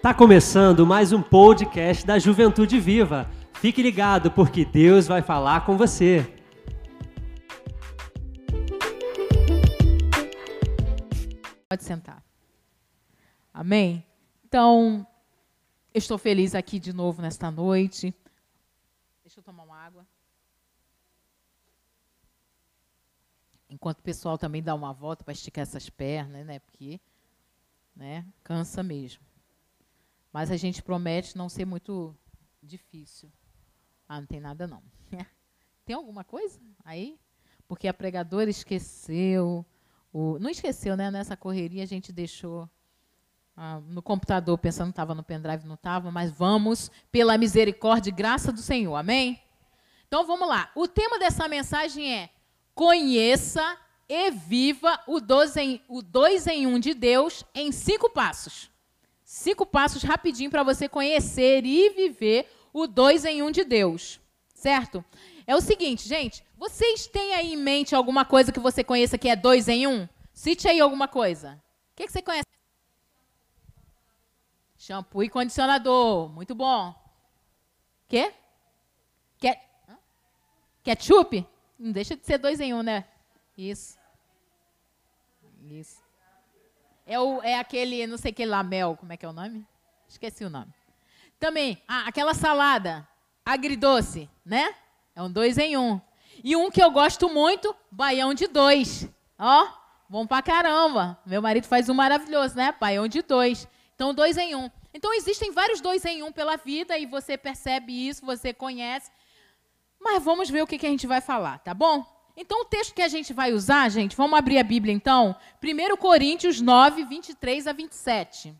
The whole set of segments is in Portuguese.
Tá começando mais um podcast da Juventude Viva. Fique ligado porque Deus vai falar com você. Pode sentar. Amém? Então, estou feliz aqui de novo nesta noite. Deixa eu tomar uma água. Enquanto o pessoal também dá uma volta para esticar essas pernas, né? Porque né, cansa mesmo. Mas a gente promete não ser muito difícil. Ah, não tem nada não. tem alguma coisa aí? Porque a pregadora esqueceu. O, não esqueceu, né? Nessa correria a gente deixou ah, no computador pensando que estava no pendrive, não estava, mas vamos pela misericórdia e graça do Senhor. Amém? Então vamos lá. O tema dessa mensagem é Conheça e viva o dois em, o dois em um de Deus em cinco passos. Cinco passos rapidinho para você conhecer e viver o dois em um de Deus. Certo? É o seguinte, gente. Vocês têm aí em mente alguma coisa que você conheça que é dois em um? Cite aí alguma coisa. O que, que você conhece? Shampoo e condicionador. Muito bom. Quê? Ket... Ketchup? Não deixa de ser dois em um, né? Isso. Isso. É, o, é aquele, não sei que lá, mel, como é que é o nome? Esqueci o nome. Também, ah, aquela salada, agridoce, né? É um dois em um. E um que eu gosto muito, baião de dois. Ó, bom pra caramba. Meu marido faz um maravilhoso, né? Baião de dois. Então, dois em um. Então, existem vários dois em um pela vida e você percebe isso, você conhece. Mas vamos ver o que, que a gente vai falar, tá bom? Então, o texto que a gente vai usar, gente, vamos abrir a Bíblia então. 1 Coríntios 9, 23 a 27.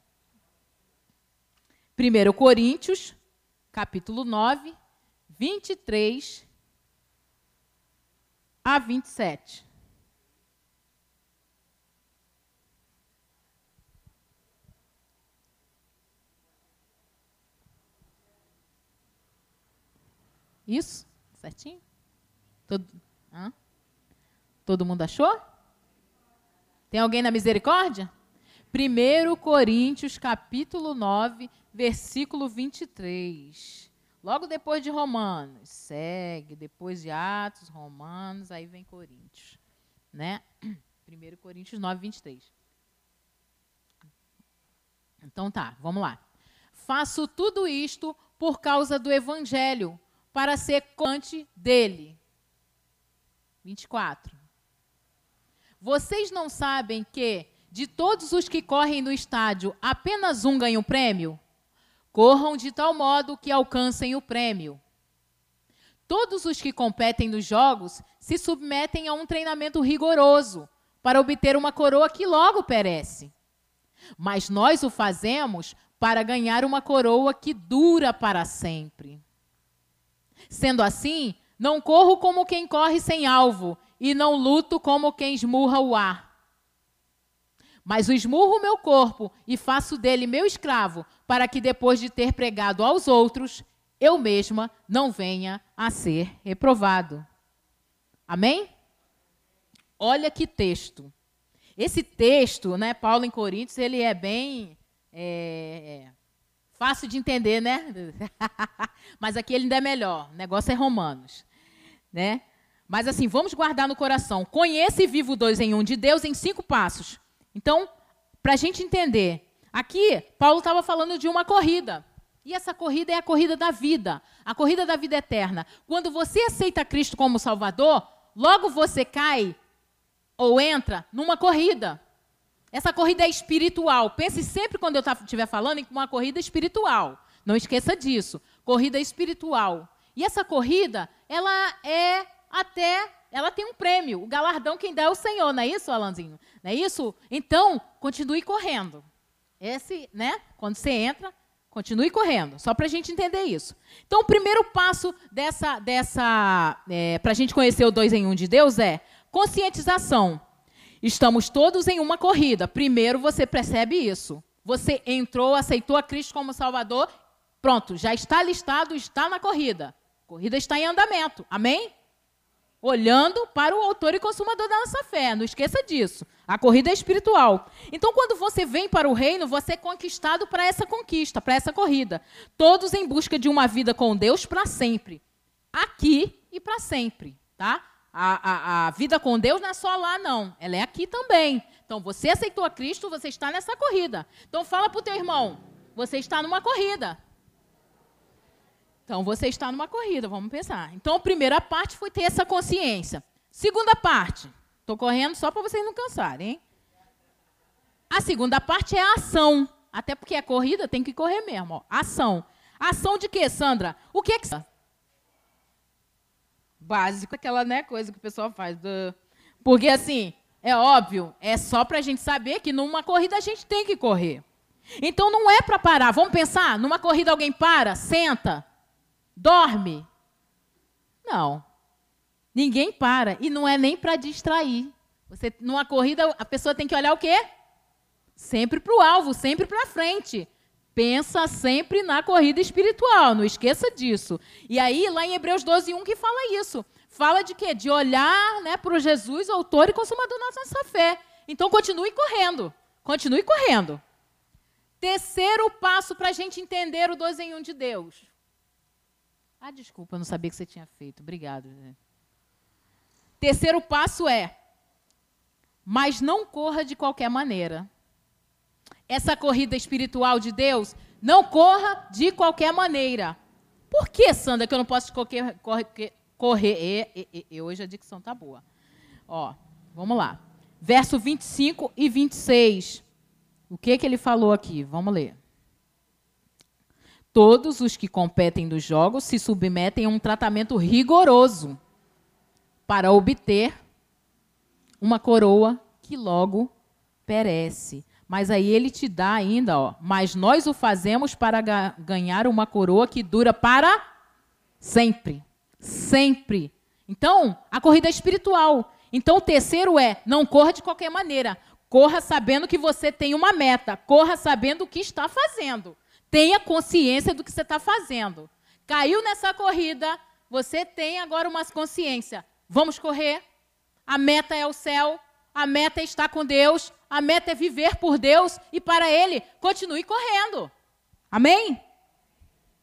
1 Coríntios, capítulo 9, 23 a 27. Isso? Certinho? Todo, hã? Todo mundo achou? Tem alguém na misericórdia? 1 Coríntios, capítulo 9, versículo 23. Logo depois de Romanos. Segue, depois de Atos, Romanos, aí vem Coríntios. Né? 1 Coríntios 9, 23. Então tá, vamos lá. Faço tudo isto por causa do evangelho, para ser conte dele. 24. Vocês não sabem que, de todos os que correm no estádio, apenas um ganha o prêmio? Corram de tal modo que alcancem o prêmio. Todos os que competem nos jogos se submetem a um treinamento rigoroso para obter uma coroa que logo perece. Mas nós o fazemos para ganhar uma coroa que dura para sempre. Sendo assim, não corro como quem corre sem alvo, e não luto como quem esmurra o ar. Mas o esmurro meu corpo e faço dele meu escravo, para que depois de ter pregado aos outros, eu mesma não venha a ser reprovado. Amém? Olha que texto. Esse texto, né, Paulo em Coríntios, ele é bem é, Fácil de entender, né? Mas aqui ele ainda é melhor. O negócio é Romanos, né? Mas assim, vamos guardar no coração. Conheça e viva o dois em um de Deus em cinco passos. Então, para a gente entender, aqui Paulo estava falando de uma corrida. E essa corrida é a corrida da vida, a corrida da vida eterna. Quando você aceita Cristo como Salvador, logo você cai ou entra numa corrida. Essa corrida é espiritual. Pense sempre quando eu estiver falando em uma corrida espiritual. Não esqueça disso. Corrida espiritual. E essa corrida, ela é até, ela tem um prêmio. O galardão quem dá é o Senhor, não é isso, Alanzinho? Não é isso? Então, continue correndo. Esse, né? Quando você entra, continue correndo. Só para a gente entender isso. Então, o primeiro passo dessa, dessa, é, para a gente conhecer o dois em um de Deus é conscientização. Estamos todos em uma corrida. Primeiro você percebe isso. Você entrou, aceitou a Cristo como Salvador, pronto, já está listado, está na corrida. A corrida está em andamento. Amém? Olhando para o autor e consumador da nossa fé. Não esqueça disso. A corrida é espiritual. Então, quando você vem para o reino, você é conquistado para essa conquista, para essa corrida. Todos em busca de uma vida com Deus para sempre. Aqui e para sempre, tá? A, a, a, vida com Deus não é só lá, não. Ela é aqui também. Então, você aceitou a Cristo, você está nessa corrida. Então, fala para o teu irmão, você está numa corrida. Então, você está numa corrida, vamos pensar. Então, a primeira parte foi ter essa consciência. Segunda parte, estou correndo só para vocês não cansarem, hein? A segunda parte é a ação. Até porque a corrida tem que correr mesmo. Ó. Ação. Ação de quê, Sandra? O que é que. Básico, aquela né, coisa que o pessoal faz. Porque, assim, é óbvio, é só para a gente saber que numa corrida a gente tem que correr. Então não é para parar. Vamos pensar, numa corrida alguém para, senta, Dorme? Não. Ninguém para. E não é nem para distrair. Você, numa corrida, a pessoa tem que olhar o quê? Sempre para o alvo, sempre para frente. Pensa sempre na corrida espiritual, não esqueça disso. E aí, lá em Hebreus 12, 1, que fala isso. Fala de quê? De olhar né, para o Jesus, autor e consumador da nossa fé. Então, continue correndo. Continue correndo. Terceiro passo para a gente entender o 12 em 1 de Deus. Ah, desculpa, eu não sabia que você tinha feito. Obrigado. Terceiro passo é: mas não corra de qualquer maneira. Essa corrida espiritual de Deus, não corra de qualquer maneira. Por que, Sandra, que eu não posso correr? correr, correr e, e, e, hoje a dicção tá boa. Ó, vamos lá. Verso 25 e 26. O que, que ele falou aqui? Vamos ler. Todos os que competem nos jogos se submetem a um tratamento rigoroso para obter uma coroa que logo perece. Mas aí ele te dá ainda, ó, mas nós o fazemos para ga ganhar uma coroa que dura para sempre. Sempre. Então, a corrida é espiritual. Então, o terceiro é: não corra de qualquer maneira. Corra sabendo que você tem uma meta. Corra sabendo o que está fazendo. Tenha consciência do que você está fazendo. Caiu nessa corrida, você tem agora uma consciência. Vamos correr. A meta é o céu, a meta é estar com Deus, a meta é viver por Deus e para Ele. Continue correndo. Amém?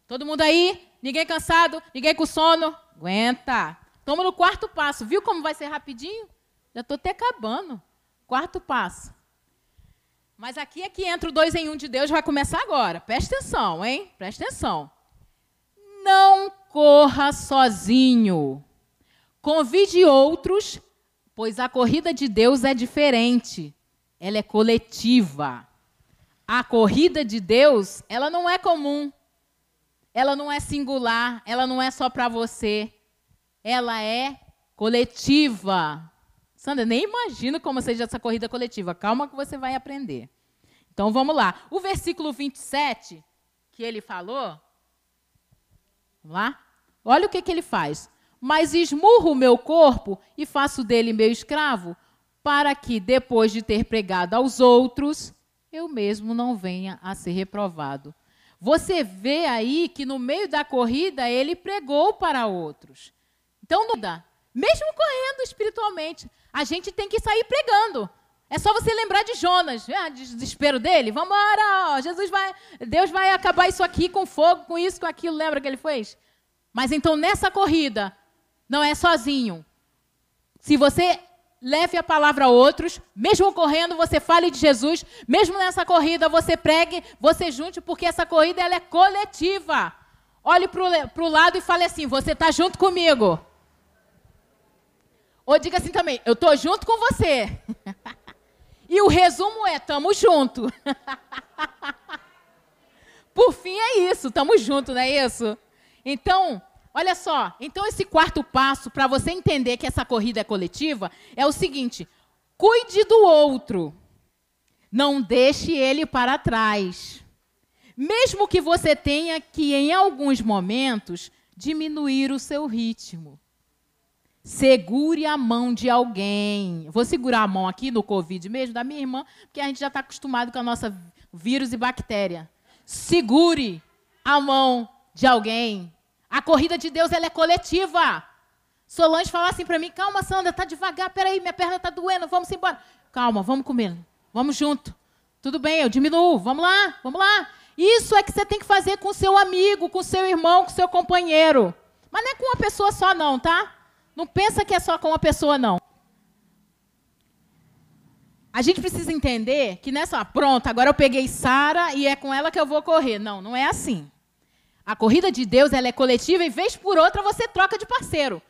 Todo mundo aí? Ninguém cansado? Ninguém com sono? Aguenta. Toma no quarto passo. Viu como vai ser rapidinho? Já estou até acabando. Quarto passo. Mas aqui é que entra o dois em um de Deus, vai começar agora. Presta atenção, hein? Presta atenção. Não corra sozinho. Convide outros, pois a corrida de Deus é diferente. Ela é coletiva. A corrida de Deus, ela não é comum. Ela não é singular, ela não é só para você. Ela é coletiva. Sandra, nem imagino como seja essa corrida coletiva. Calma que você vai aprender. Então vamos lá. O versículo 27 que ele falou. Vamos lá? Olha o que, que ele faz. Mas esmurro o meu corpo e faço dele meu escravo, para que, depois de ter pregado aos outros, eu mesmo não venha a ser reprovado. Você vê aí que no meio da corrida ele pregou para outros. Então, não dá. Mesmo correndo espiritualmente, a gente tem que sair pregando. É só você lembrar de Jonas, ah, de desespero dele. Vamos embora, Jesus vai, Deus vai acabar isso aqui com fogo, com isso, com aquilo. Lembra que ele fez? Mas então nessa corrida não é sozinho. Se você leve a palavra a outros, mesmo correndo, você fale de Jesus, mesmo nessa corrida você pregue, você junte, porque essa corrida ela é coletiva. Olhe para o lado e fale assim: você está junto comigo. Ou diga assim também, eu estou junto com você. e o resumo é, tamo junto. Por fim é isso, tamo junto, não é isso? Então, olha só, então esse quarto passo para você entender que essa corrida é coletiva é o seguinte: cuide do outro. Não deixe ele para trás. Mesmo que você tenha que em alguns momentos diminuir o seu ritmo. Segure a mão de alguém. Vou segurar a mão aqui no Covid mesmo, da minha irmã, porque a gente já está acostumado com a nossa vírus e bactéria. Segure a mão de alguém. A corrida de Deus ela é coletiva. Solange falar assim para mim, calma, Sandra, tá devagar, peraí, minha perna tá doendo, vamos embora. Calma, vamos comer, vamos junto. Tudo bem, eu diminuo, vamos lá, vamos lá. Isso é que você tem que fazer com seu amigo, com seu irmão, com seu companheiro. Mas não é com uma pessoa só não, tá? Não pensa que é só com uma pessoa não. A gente precisa entender que nessa, pronto, agora eu peguei Sara e é com ela que eu vou correr. Não, não é assim. A corrida de Deus ela é coletiva e vez por outra você troca de parceiro.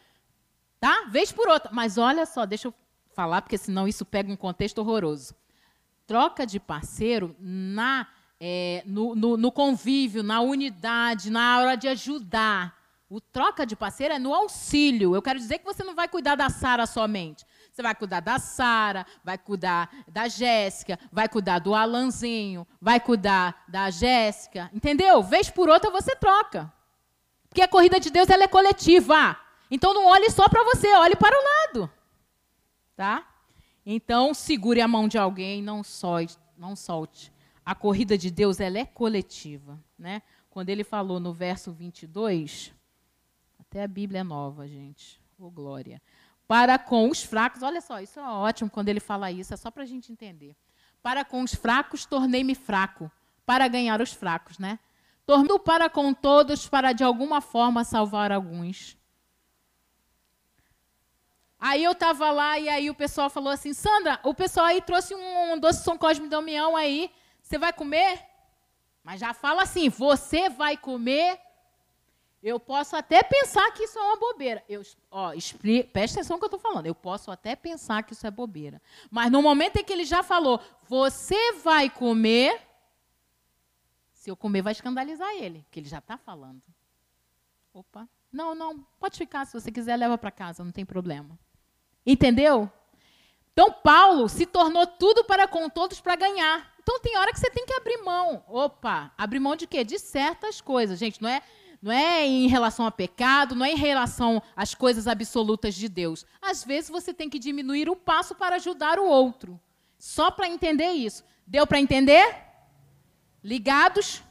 Tá? Vez por outra. Mas olha só, deixa eu falar, porque senão isso pega um contexto horroroso. Troca de parceiro na, é, no, no, no convívio, na unidade, na hora de ajudar. O troca de parceiro é no auxílio. Eu quero dizer que você não vai cuidar da Sara somente. Você vai cuidar da Sara, vai cuidar da Jéssica, vai cuidar do Alanzinho, vai cuidar da Jéssica. Entendeu? Vez por outra você troca. Porque a corrida de Deus ela é coletiva. Então não olhe só para você, olhe para o lado. Tá? Então segure a mão de alguém, não solte, não solte. A corrida de Deus ela é coletiva, né? Quando ele falou no verso 22, até a Bíblia é nova, gente. Ô oh, glória para com os fracos. Olha só, isso é ótimo quando ele fala isso, é só para a gente entender. Para com os fracos, tornei-me fraco, para ganhar os fracos, né? Tornou para com todos, para de alguma forma salvar alguns. Aí eu estava lá e aí o pessoal falou assim, Sandra, o pessoal aí trouxe um doce São Cosme de Damião aí, você vai comer? Mas já fala assim, você vai comer eu posso até pensar que isso é uma bobeira. Eu, ó, expli, presta atenção no que eu estou falando. Eu posso até pensar que isso é bobeira. Mas no momento em que ele já falou, você vai comer, se eu comer vai escandalizar ele, que ele já está falando. Opa, não, não, pode ficar, se você quiser, leva para casa, não tem problema. Entendeu? Então, Paulo se tornou tudo para com todos para ganhar. Então, tem hora que você tem que abrir mão. Opa, abrir mão de quê? De certas coisas. Gente, não é não é em relação a pecado, não é em relação às coisas absolutas de Deus. Às vezes você tem que diminuir o passo para ajudar o outro. Só para entender isso. Deu para entender? Ligados?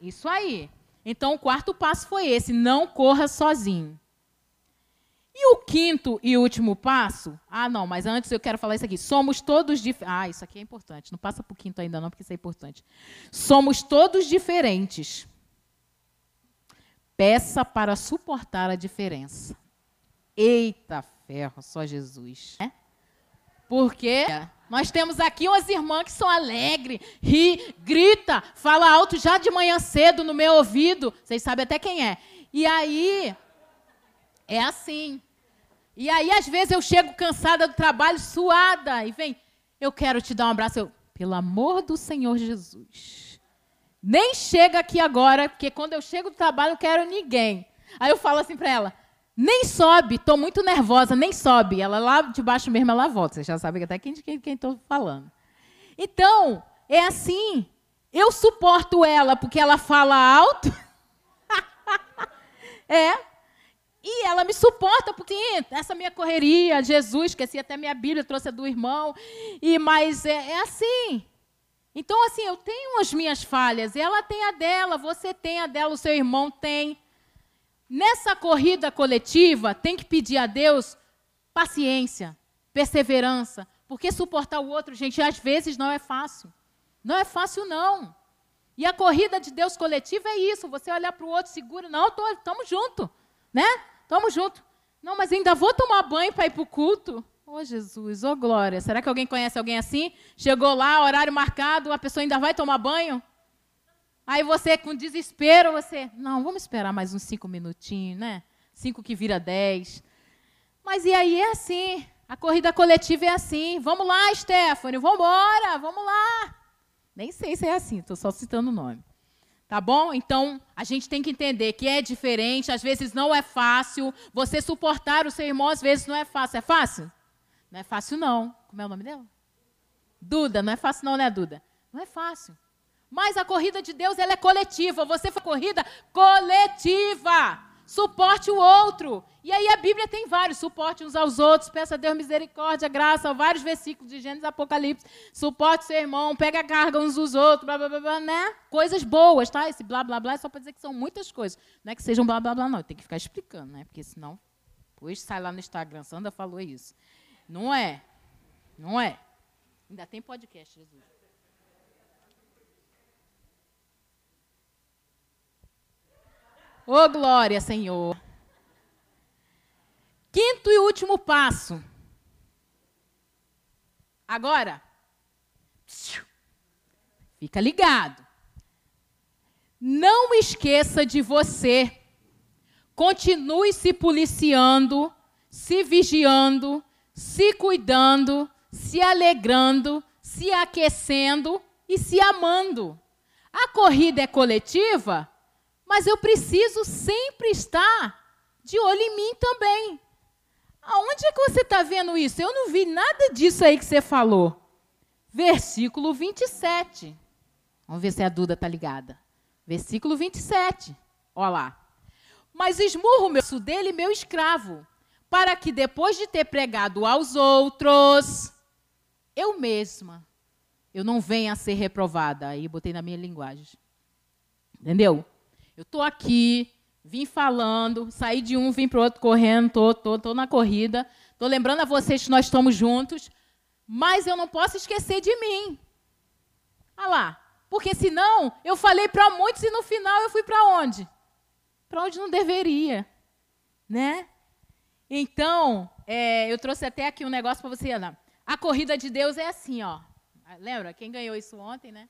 Isso aí. Então o quarto passo foi esse: não corra sozinho. E o quinto e último passo? Ah, não, mas antes eu quero falar isso aqui. Somos todos diferentes. Ah, isso aqui é importante. Não passa para o quinto ainda, não, porque isso é importante. Somos todos diferentes. Peça para suportar a diferença. Eita ferro, só Jesus. É? Porque nós temos aqui umas irmãs que são alegres, ri, grita, fala alto já de manhã cedo no meu ouvido. Vocês sabem até quem é. E aí, é assim. E aí, às vezes, eu chego cansada do trabalho, suada, e vem, eu quero te dar um abraço. Eu, pelo amor do Senhor Jesus. Nem chega aqui agora, porque quando eu chego do trabalho não quero ninguém. Aí eu falo assim para ela: nem sobe, estou muito nervosa, nem sobe. Ela lá de baixo mesmo, ela volta. Você já sabe até quem estou quem, quem falando. Então, é assim. Eu suporto ela porque ela fala alto. é. E ela me suporta porque essa minha correria, Jesus, esqueci até minha Bíblia, trouxe a do irmão. E mas é, é assim. Então, assim, eu tenho as minhas falhas, ela tem a dela, você tem a dela, o seu irmão tem. Nessa corrida coletiva, tem que pedir a Deus paciência, perseverança, porque suportar o outro, gente, às vezes não é fácil. Não é fácil, não. E a corrida de Deus coletiva é isso: você olhar para o outro, segura, não, estamos junto, né? Estamos junto. Não, mas ainda vou tomar banho para ir para o culto. Ô oh, Jesus, ô oh, glória. Será que alguém conhece alguém assim? Chegou lá, horário marcado, a pessoa ainda vai tomar banho? Aí você, com desespero, você. Não, vamos esperar mais uns cinco minutinhos, né? Cinco que vira dez. Mas e aí é assim. A corrida coletiva é assim. Vamos lá, Stephanie, vamos vamos lá. Nem sei se é assim, estou só citando o nome. Tá bom? Então, a gente tem que entender que é diferente, às vezes não é fácil. Você suportar o seu irmão, às vezes não é fácil. É fácil? Não é fácil, não. Como é o nome dela? Duda, não é fácil, não, né, Duda? Não é fácil. Mas a corrida de Deus ela é coletiva. Você foi corrida coletiva. Suporte o outro. E aí a Bíblia tem vários. Suporte uns aos outros. Peça a Deus misericórdia, graça. Vários versículos de Gênesis Apocalipse. Suporte seu irmão. Pega a carga uns dos outros. Blá, blá, blá, blá, né? Coisas boas, tá? Esse blá, blá, blá é só para dizer que são muitas coisas. Não é que sejam blá, blá, blá, não. Tem que ficar explicando, né? Porque senão Depois sai lá no Instagram, Sandra falou isso. Não é. Não é. Ainda tem podcast, Jesus. Ô, oh, glória, Senhor. Quinto e último passo. Agora, fica ligado. Não esqueça de você. Continue se policiando, se vigiando, se cuidando, se alegrando, se aquecendo e se amando. A corrida é coletiva, mas eu preciso sempre estar de olho em mim também. Aonde é que você está vendo isso? Eu não vi nada disso aí que você falou. Versículo 27. Vamos ver se a Duda está ligada. Versículo 27. Olha lá. Mas esmurro o meu dele, meu escravo, para que depois de ter pregado aos outros, eu mesma, eu não venha a ser reprovada. Aí botei na minha linguagem. Entendeu? Eu estou aqui, vim falando, saí de um, vim para o outro correndo, tô, tô, tô na corrida. Tô lembrando a vocês que nós estamos juntos, mas eu não posso esquecer de mim. Olha lá, porque senão eu falei para muitos e no final eu fui para onde? Para onde não deveria, né? Então, é, eu trouxe até aqui um negócio para você, Ana. A corrida de Deus é assim, ó. Lembra? Quem ganhou isso ontem, né?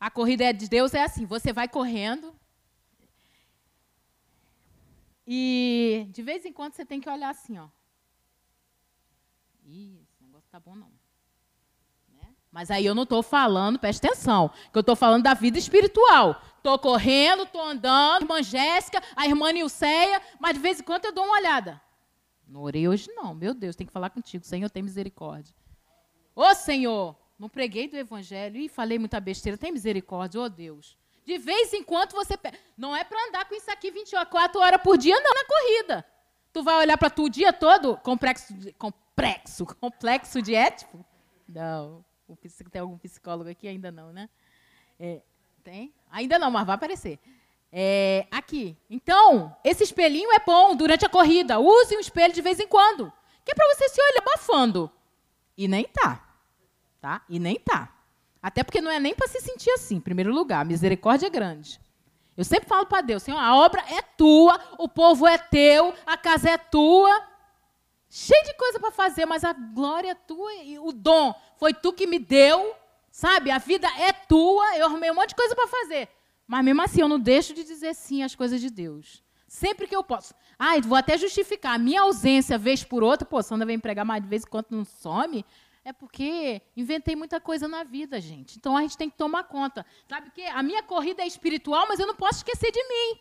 A corrida de Deus é assim: você vai correndo, e de vez em quando você tem que olhar assim, ó. Ih, esse negócio tá bom não. Né? Mas aí eu não estou falando, presta atenção, que eu estou falando da vida espiritual. Estou correndo, estou andando, irmã Jéssica, a irmã Nilceia, mas de vez em quando eu dou uma olhada. Não orei hoje não, meu Deus, tem que falar contigo, Senhor, tem misericórdia. Ô Senhor, não preguei do evangelho e falei muita besteira, tem misericórdia, ô Deus. De vez em quando você. Não é para andar com isso aqui 24 horas por dia, não, na corrida. Tu vai olhar para tu o dia todo? Complexo, complexo, complexo de ético? Não. Tem algum psicólogo aqui? Ainda não, né? É, tem? Ainda não, mas vai aparecer. É, aqui. Então, esse espelhinho é bom durante a corrida. Use um espelho de vez em quando. Que é para você se olhar abafando. E nem tá. Tá? E nem tá. Até porque não é nem para se sentir assim, em primeiro lugar. A misericórdia é grande. Eu sempre falo para Deus, Senhor, a obra é tua, o povo é teu, a casa é tua. Cheio de coisa para fazer, mas a glória é tua e o dom foi tu que me deu, sabe? A vida é tua, eu arrumei um monte de coisa para fazer. Mas mesmo assim, eu não deixo de dizer sim às coisas de Deus. Sempre que eu posso. Ah, vou até justificar. A minha ausência, vez por outra, pô, Sandra vem pregar mais de vez em quando não some. É porque inventei muita coisa na vida, gente. Então a gente tem que tomar conta. Sabe que a minha corrida é espiritual, mas eu não posso esquecer de mim.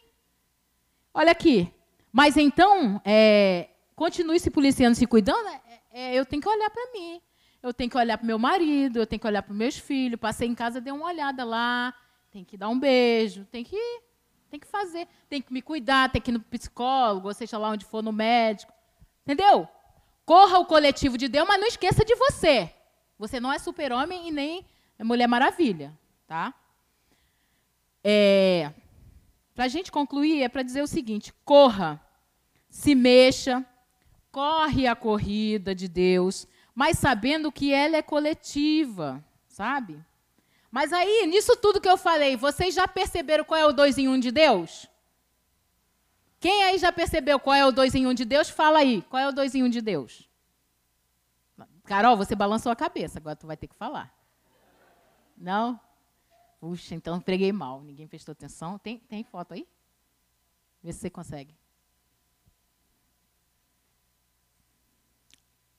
Olha aqui. Mas então, é, continue se policiando, se cuidando. É, é, eu tenho que olhar para mim. Eu tenho que olhar para meu marido, eu tenho que olhar para meus filhos. Passei em casa, dei uma olhada lá. Tem que dar um beijo, tem que, tem que fazer, tem que me cuidar, tem que ir no psicólogo, ou seja lá onde for, no médico. Entendeu? Corra o coletivo de Deus, mas não esqueça de você. Você não é super-homem e nem Mulher Maravilha, tá? É, para a gente concluir, é para dizer o seguinte: corra, se mexa, corre a corrida de Deus, mas sabendo que ela é coletiva, sabe? Mas aí, nisso tudo que eu falei, vocês já perceberam qual é o dois em um de Deus? Quem aí já percebeu qual é o dois em um de Deus? Fala aí, qual é o dois em um de Deus? Carol, você balançou a cabeça, agora tu vai ter que falar. Não? Puxa, então preguei mal, ninguém prestou atenção. Tem, tem foto aí? Vê se você consegue.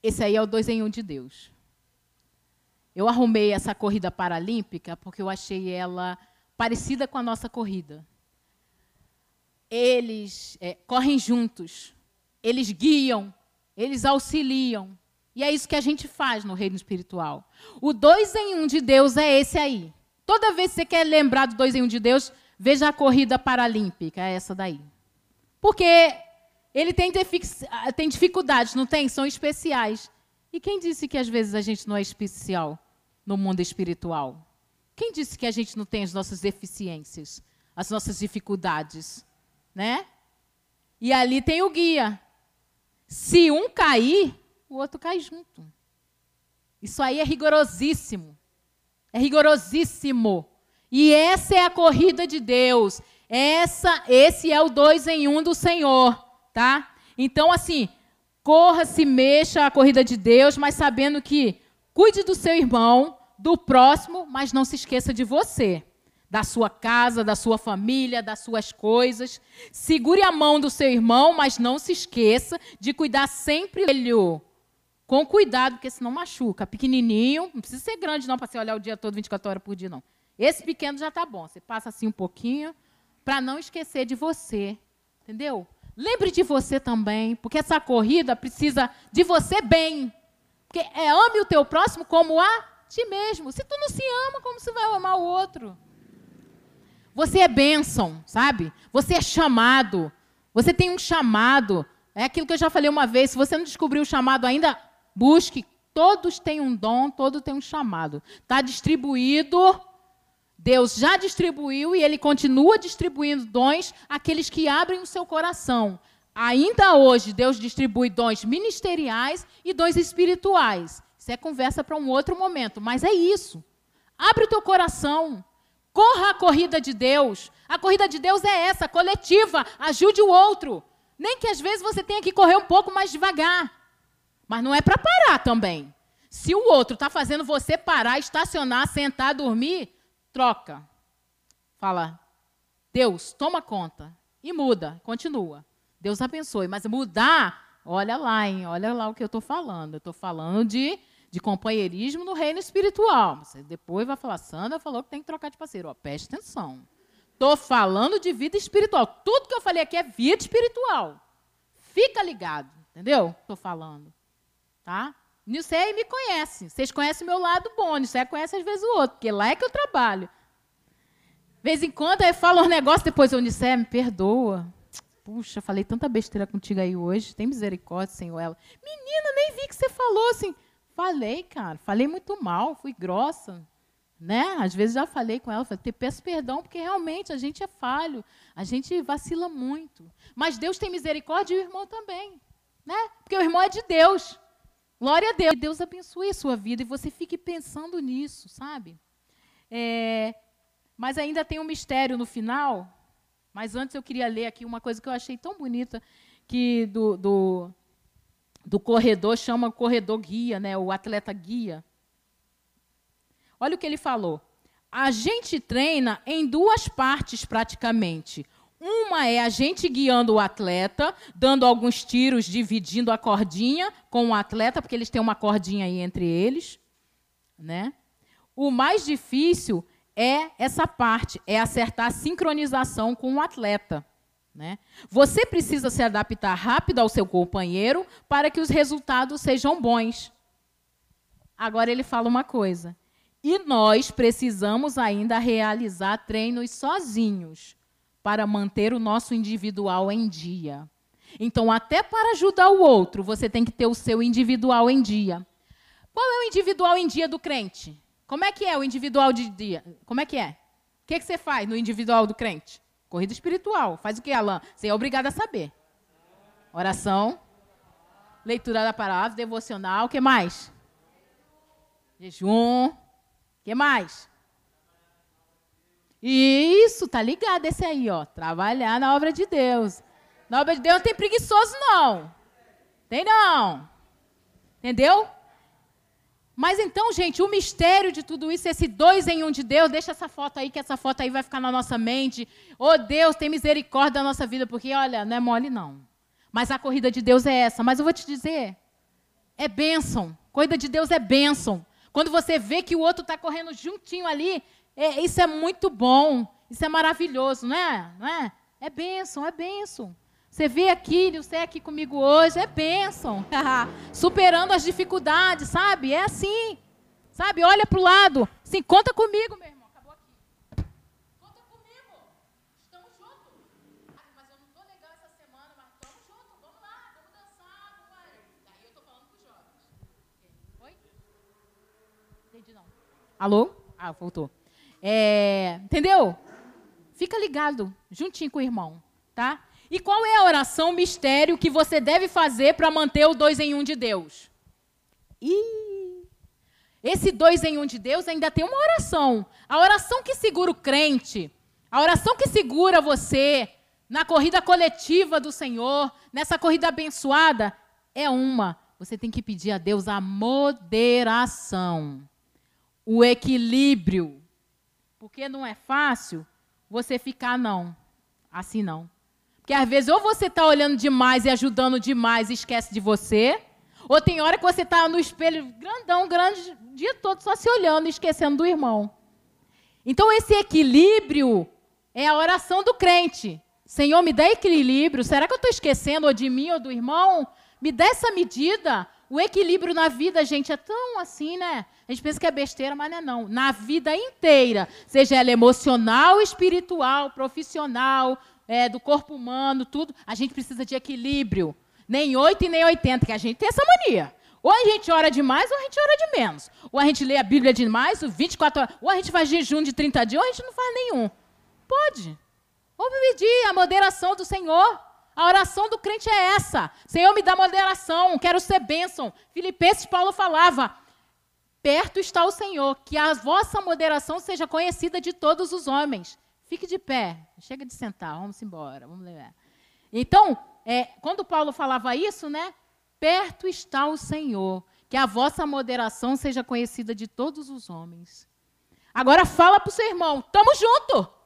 Esse aí é o dois em um de Deus. Eu arrumei essa corrida paralímpica porque eu achei ela parecida com a nossa corrida eles é, correm juntos, eles guiam, eles auxiliam. E é isso que a gente faz no reino espiritual. O dois em um de Deus é esse aí. Toda vez que você quer lembrar do dois em um de Deus, veja a corrida paralímpica, é essa daí. Porque ele tem, tem dificuldades, não tem? São especiais. E quem disse que às vezes a gente não é especial no mundo espiritual? Quem disse que a gente não tem as nossas deficiências, as nossas dificuldades? né? E ali tem o guia. Se um cair, o outro cai junto. Isso aí é rigorosíssimo. É rigorosíssimo. E essa é a corrida de Deus. Essa, esse é o dois em um do Senhor, tá? Então, assim, corra, se mexa a corrida de Deus, mas sabendo que cuide do seu irmão, do próximo, mas não se esqueça de você, da sua casa, da sua família, das suas coisas. Segure a mão do seu irmão, mas não se esqueça de cuidar sempre dele. Com cuidado, porque senão machuca. Pequenininho, não precisa ser grande não para você olhar o dia todo, 24 horas por dia, não. Esse pequeno já está bom. Você passa assim um pouquinho, para não esquecer de você. Entendeu? Lembre de você também, porque essa corrida precisa de você bem. Porque é ame o teu próximo como a ti mesmo. Se tu não se ama, como você vai amar o outro? Você é bênção, sabe? Você é chamado. Você tem um chamado. É aquilo que eu já falei uma vez. Se você não descobriu o chamado ainda, Busque, todos têm um dom, todos têm um chamado. Está distribuído, Deus já distribuiu e Ele continua distribuindo dons àqueles que abrem o seu coração. Ainda hoje, Deus distribui dons ministeriais e dons espirituais. Isso é conversa para um outro momento, mas é isso. Abre o teu coração. Corra a corrida de Deus. A corrida de Deus é essa, coletiva. Ajude o outro. Nem que às vezes você tenha que correr um pouco mais devagar. Mas não é para parar também. Se o outro está fazendo você parar, estacionar, sentar, dormir, troca. Fala, Deus, toma conta. E muda, continua. Deus abençoe. Mas mudar, olha lá, hein? Olha lá o que eu estou falando. Eu estou falando de, de companheirismo no reino espiritual. Você depois vai falar, Sandra falou que tem que trocar de parceiro. Ó, preste atenção. Estou falando de vida espiritual. Tudo que eu falei aqui é vida espiritual. Fica ligado, entendeu? Estou falando. Tá? Nilcé me conhece. Vocês conhecem o meu lado bom. Nilcé conhece às vezes o outro, porque lá é que eu trabalho. De vez em quando eu falo um negócio, depois eu Nilcé, me perdoa. Puxa, falei tanta besteira contigo aí hoje. Tem misericórdia, Senhor. Ela, menina, nem vi que você falou assim. Falei, cara. Falei muito mal, fui grossa. Né? Às vezes já falei com ela, falei, te peço perdão, porque realmente a gente é falho, a gente vacila muito. Mas Deus tem misericórdia e o irmão também. Né? Porque o irmão é de Deus. Glória a Deus. Deus abençoe a sua vida e você fique pensando nisso, sabe? É, mas ainda tem um mistério no final. Mas antes eu queria ler aqui uma coisa que eu achei tão bonita que do, do, do corredor chama corredor guia, né? O atleta guia. Olha o que ele falou. A gente treina em duas partes praticamente. Uma é a gente guiando o atleta, dando alguns tiros, dividindo a cordinha com o atleta, porque eles têm uma cordinha aí entre eles, né? O mais difícil é essa parte, é acertar a sincronização com o atleta. Né? Você precisa se adaptar rápido ao seu companheiro para que os resultados sejam bons. Agora ele fala uma coisa. E nós precisamos ainda realizar treinos sozinhos para manter o nosso individual em dia. Então, até para ajudar o outro, você tem que ter o seu individual em dia. Qual é o individual em dia do crente? Como é que é o individual de dia? Como é que é? O que, é que você faz no individual do crente? Corrida espiritual. Faz o que, Alain? Você é obrigado a saber. Oração, leitura da palavra, devocional, o que mais? Jejum, o que mais? Isso, tá ligado esse aí, ó. Trabalhar na obra de Deus. Na obra de Deus não tem preguiçoso, não. Tem não. Entendeu? Mas então, gente, o mistério de tudo isso, esse dois em um de Deus, deixa essa foto aí, que essa foto aí vai ficar na nossa mente. Oh, Deus, tem misericórdia da nossa vida, porque, olha, não é mole, não. Mas a corrida de Deus é essa. Mas eu vou te dizer, é bênção. Corrida de Deus é bênção. Quando você vê que o outro está correndo juntinho ali, é, isso é muito bom, isso é maravilhoso, não é? Não é? É bênção, é bênção. Você vê aqui, você é aqui comigo hoje, é bênção. Superando as dificuldades, sabe? É assim. Sabe? Olha para o lado. Sim, conta comigo, meu irmão. Acabou aqui. Conta comigo. Estamos juntos. Ah, mas eu não estou legal essa semana, mas estamos juntos. Vamos lá, vamos dançar, vai. Daí eu estou falando para os jovens. Oi? Entendi não. Alô? Ah, voltou. É, entendeu? Fica ligado, juntinho com o irmão, tá? E qual é a oração mistério que você deve fazer para manter o dois em um de Deus? Ih, esse dois em um de Deus ainda tem uma oração. A oração que segura o crente, a oração que segura você na corrida coletiva do Senhor, nessa corrida abençoada, é uma. Você tem que pedir a Deus a moderação, o equilíbrio. Porque não é fácil você ficar, não, assim não. Porque às vezes ou você está olhando demais e ajudando demais e esquece de você, ou tem hora que você está no espelho grandão, grande, o dia todo só se olhando e esquecendo do irmão. Então esse equilíbrio é a oração do crente. Senhor, me dá equilíbrio. Será que eu estou esquecendo ou de mim ou do irmão? Me dá essa medida. O equilíbrio na vida, gente, é tão assim, né? A gente pensa que é besteira, mas não é não. Na vida inteira, seja ela emocional, espiritual, profissional, é, do corpo humano, tudo, a gente precisa de equilíbrio. Nem 8 e nem 80, que a gente tem essa mania. Ou a gente ora demais ou a gente ora de menos. Ou a gente lê a Bíblia demais, 24 horas. Ou a gente faz jejum de 30 dias, ou a gente não faz nenhum. Pode. Ou pedir a moderação do Senhor. A oração do crente é essa. Senhor, me dá moderação, quero ser bênção. Filipenses Paulo falava: Perto está o Senhor, que a vossa moderação seja conhecida de todos os homens. Fique de pé, chega de sentar, vamos embora, vamos ler. Então, é, quando Paulo falava isso, né? Perto está o Senhor, que a vossa moderação seja conhecida de todos os homens. Agora fala para o seu irmão, tamo junto.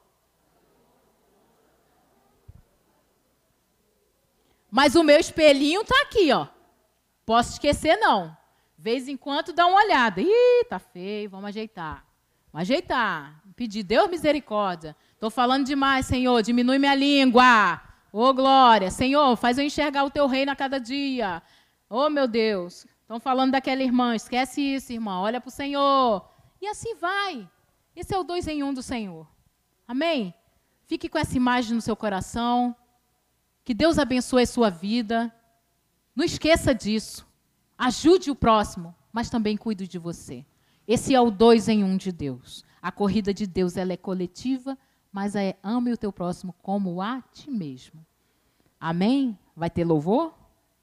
Mas o meu espelhinho está aqui, ó. Posso esquecer não. Vez em quando dá uma olhada. Ih, tá feio, vamos ajeitar. Vamos ajeitar. Pedir Deus misericórdia. Estou falando demais, Senhor, diminui minha língua. Ô, oh, glória. Senhor, faz eu enxergar o teu reino a cada dia. Oh, meu Deus. Estão falando daquela irmã. Esquece isso, irmã. Olha para o Senhor. E assim vai. Esse é o dois em um do Senhor. Amém? Fique com essa imagem no seu coração. Que Deus abençoe a sua vida. Não esqueça disso. Ajude o próximo, mas também cuide de você. Esse é o dois em um de Deus. A corrida de Deus ela é coletiva mas é ame o teu próximo como a ti mesmo. Amém? Vai ter louvor?